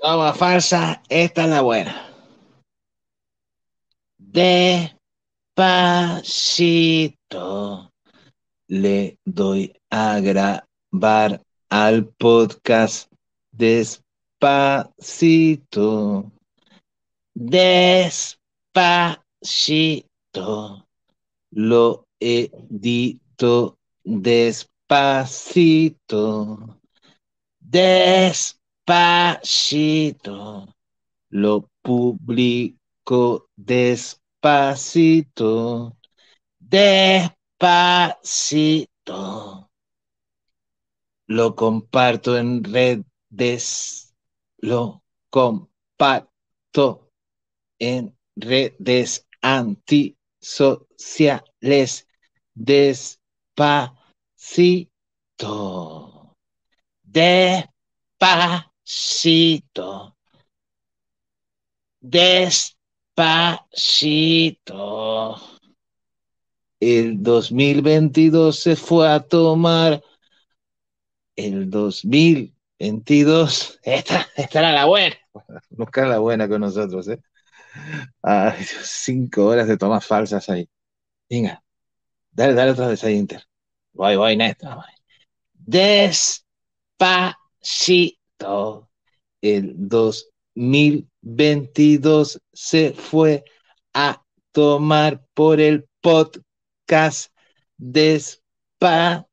Toma falsa, esta es la buena. Despacito le doy a grabar al podcast despacito. Despacito lo edito despacito. Despacito lo publico despacito. Despacito lo comparto en redes. Lo comparto en redes antisociales despacito. Despacito. Despacito. El 2022 se fue a tomar el 2022. Esta, esta era la buena. Nunca la buena con nosotros, ¿eh? Ay, cinco horas de tomas falsas ahí. Venga, dale, dale otra vez ahí, Inter. Voy, voy, Néstor. Despacito. El 2022 se fue a tomar por el podcast despacito.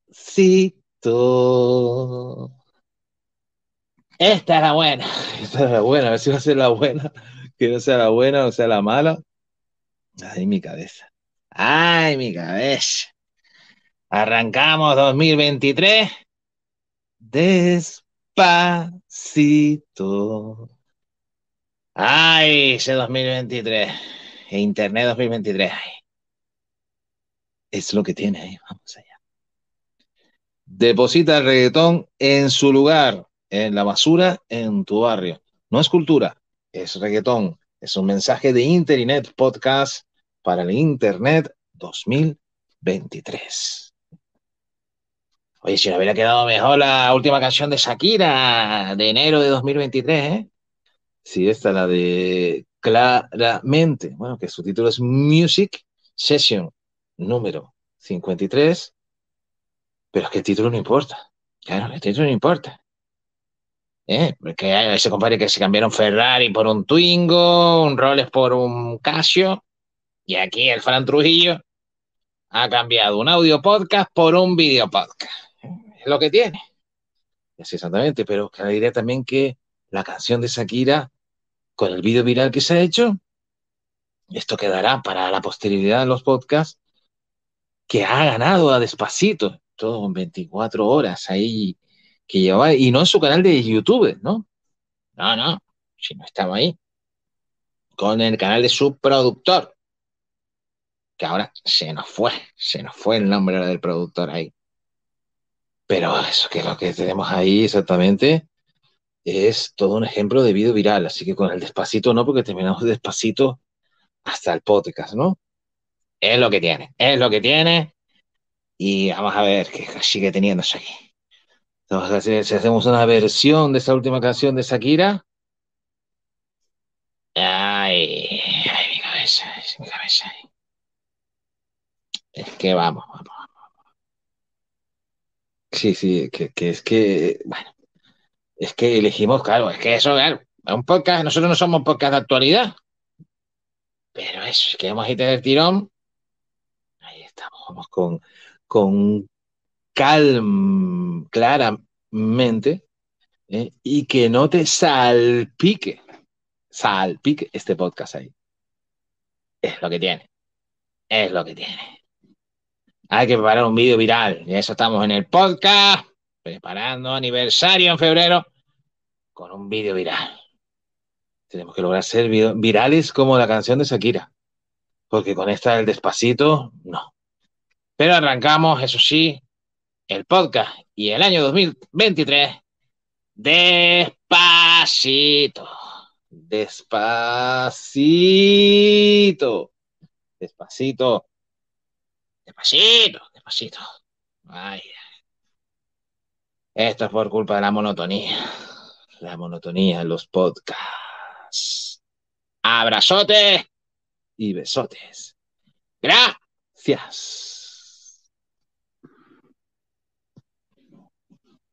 Esta es la buena. Esta es la buena. A ver si va a ser la buena. Que no sea la buena o sea la mala. Ay, mi cabeza. Ay, mi cabeza. Arrancamos 2023. Despacito. Ay, ese 2023. E Internet 2023. Ay. Es lo que tiene ahí. Vamos allá. Deposita el reggaetón en su lugar en la basura en tu barrio. No es cultura, es reggaetón. Es un mensaje de Internet Podcast para el Internet 2023. Oye, si no hubiera quedado mejor la última canción de Shakira de enero de 2023, ¿eh? Sí, esta la de Claramente, bueno, que su título es Music Session número 53, pero es que el título no importa. Claro, el título no importa. ¿eh? Porque hay ese compadre que se cambiaron Ferrari por un Twingo, un Rolex por un Casio, y aquí el Fran Trujillo ha cambiado un audio podcast por un video podcast. Es lo que tiene. Sí, exactamente, pero le diré también que la canción de Shakira, con el vídeo viral que se ha hecho, esto quedará para la posteridad de los podcasts, que ha ganado a despacito, todo en 24 horas ahí que llevaba, y no en su canal de YouTube, ¿no? No, no, si no estaba ahí. Con el canal de su productor, que ahora se nos fue, se nos fue el nombre del productor ahí. Pero eso que es lo que tenemos ahí exactamente es todo un ejemplo de video viral, así que con el despacito no, porque terminamos despacito hasta el podcast, ¿no? Es lo que tiene, es lo que tiene, y vamos a ver qué sigue teniendo aquí. Entonces, si hacemos una versión de esa última canción de Shakira. Ay, ay, mi cabeza, mi cabeza. Es que vamos, vamos. Sí, sí, que, que es que, bueno, es que elegimos, claro, es que eso, claro, un podcast, nosotros no somos podcast de actualidad. Pero eso, es que a ir del tirón. Ahí estamos, vamos con, con calm, claramente, ¿eh? y que no te salpique, salpique este podcast ahí. Es lo que tiene. Es lo que tiene. Hay que preparar un vídeo viral. Y eso estamos en el podcast, preparando aniversario en febrero con un vídeo viral. Tenemos que lograr ser virales como la canción de Shakira. Porque con esta del despacito, no. Pero arrancamos, eso sí, el podcast y el año 2023 despacito, despacito, despacito, Despacito, despacito. Ay. Esto es por culpa de la monotonía. La monotonía en los podcasts. Abrazote y besotes. Gracias.